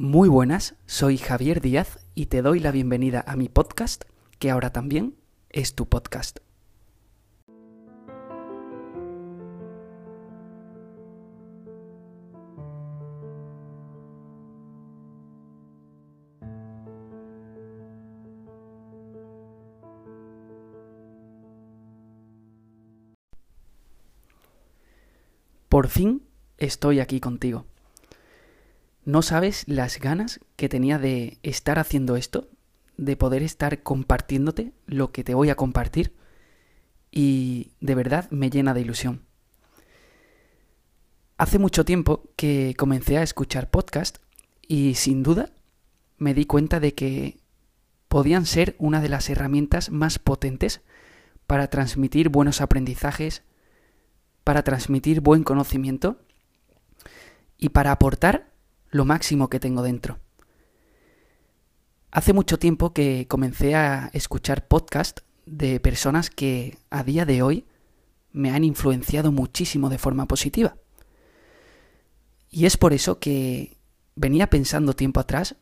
Muy buenas, soy Javier Díaz y te doy la bienvenida a mi podcast, que ahora también es tu podcast. Por fin estoy aquí contigo. No sabes las ganas que tenía de estar haciendo esto, de poder estar compartiéndote lo que te voy a compartir y de verdad me llena de ilusión. Hace mucho tiempo que comencé a escuchar podcast y sin duda me di cuenta de que podían ser una de las herramientas más potentes para transmitir buenos aprendizajes, para transmitir buen conocimiento y para aportar lo máximo que tengo dentro. Hace mucho tiempo que comencé a escuchar podcast de personas que a día de hoy me han influenciado muchísimo de forma positiva. Y es por eso que venía pensando tiempo atrás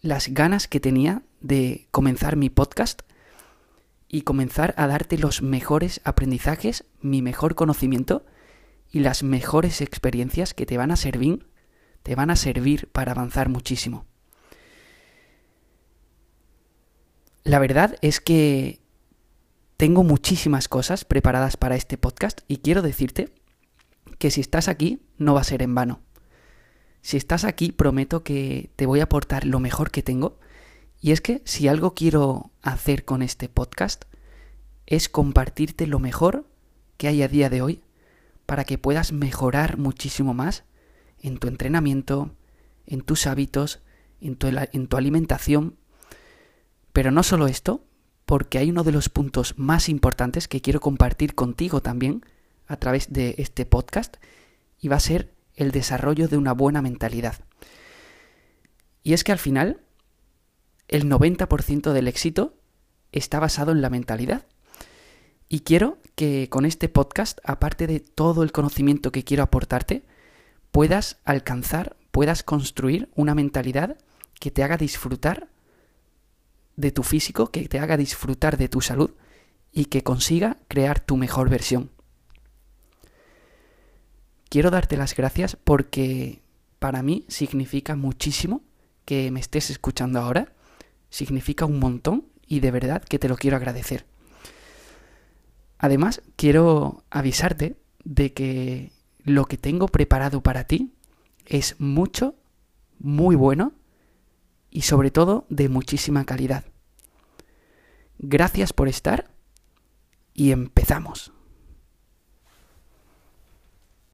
las ganas que tenía de comenzar mi podcast y comenzar a darte los mejores aprendizajes, mi mejor conocimiento y las mejores experiencias que te van a servir, te van a servir para avanzar muchísimo. La verdad es que tengo muchísimas cosas preparadas para este podcast y quiero decirte que si estás aquí no va a ser en vano. Si estás aquí prometo que te voy a aportar lo mejor que tengo y es que si algo quiero hacer con este podcast es compartirte lo mejor que hay a día de hoy para que puedas mejorar muchísimo más en tu entrenamiento, en tus hábitos, en tu, en tu alimentación. Pero no solo esto, porque hay uno de los puntos más importantes que quiero compartir contigo también a través de este podcast y va a ser el desarrollo de una buena mentalidad. Y es que al final el 90% del éxito está basado en la mentalidad. Y quiero que con este podcast, aparte de todo el conocimiento que quiero aportarte, puedas alcanzar, puedas construir una mentalidad que te haga disfrutar de tu físico, que te haga disfrutar de tu salud y que consiga crear tu mejor versión. Quiero darte las gracias porque para mí significa muchísimo que me estés escuchando ahora significa un montón y de verdad que te lo quiero agradecer. Además, quiero avisarte de que lo que tengo preparado para ti es mucho, muy bueno y sobre todo de muchísima calidad. Gracias por estar y empezamos.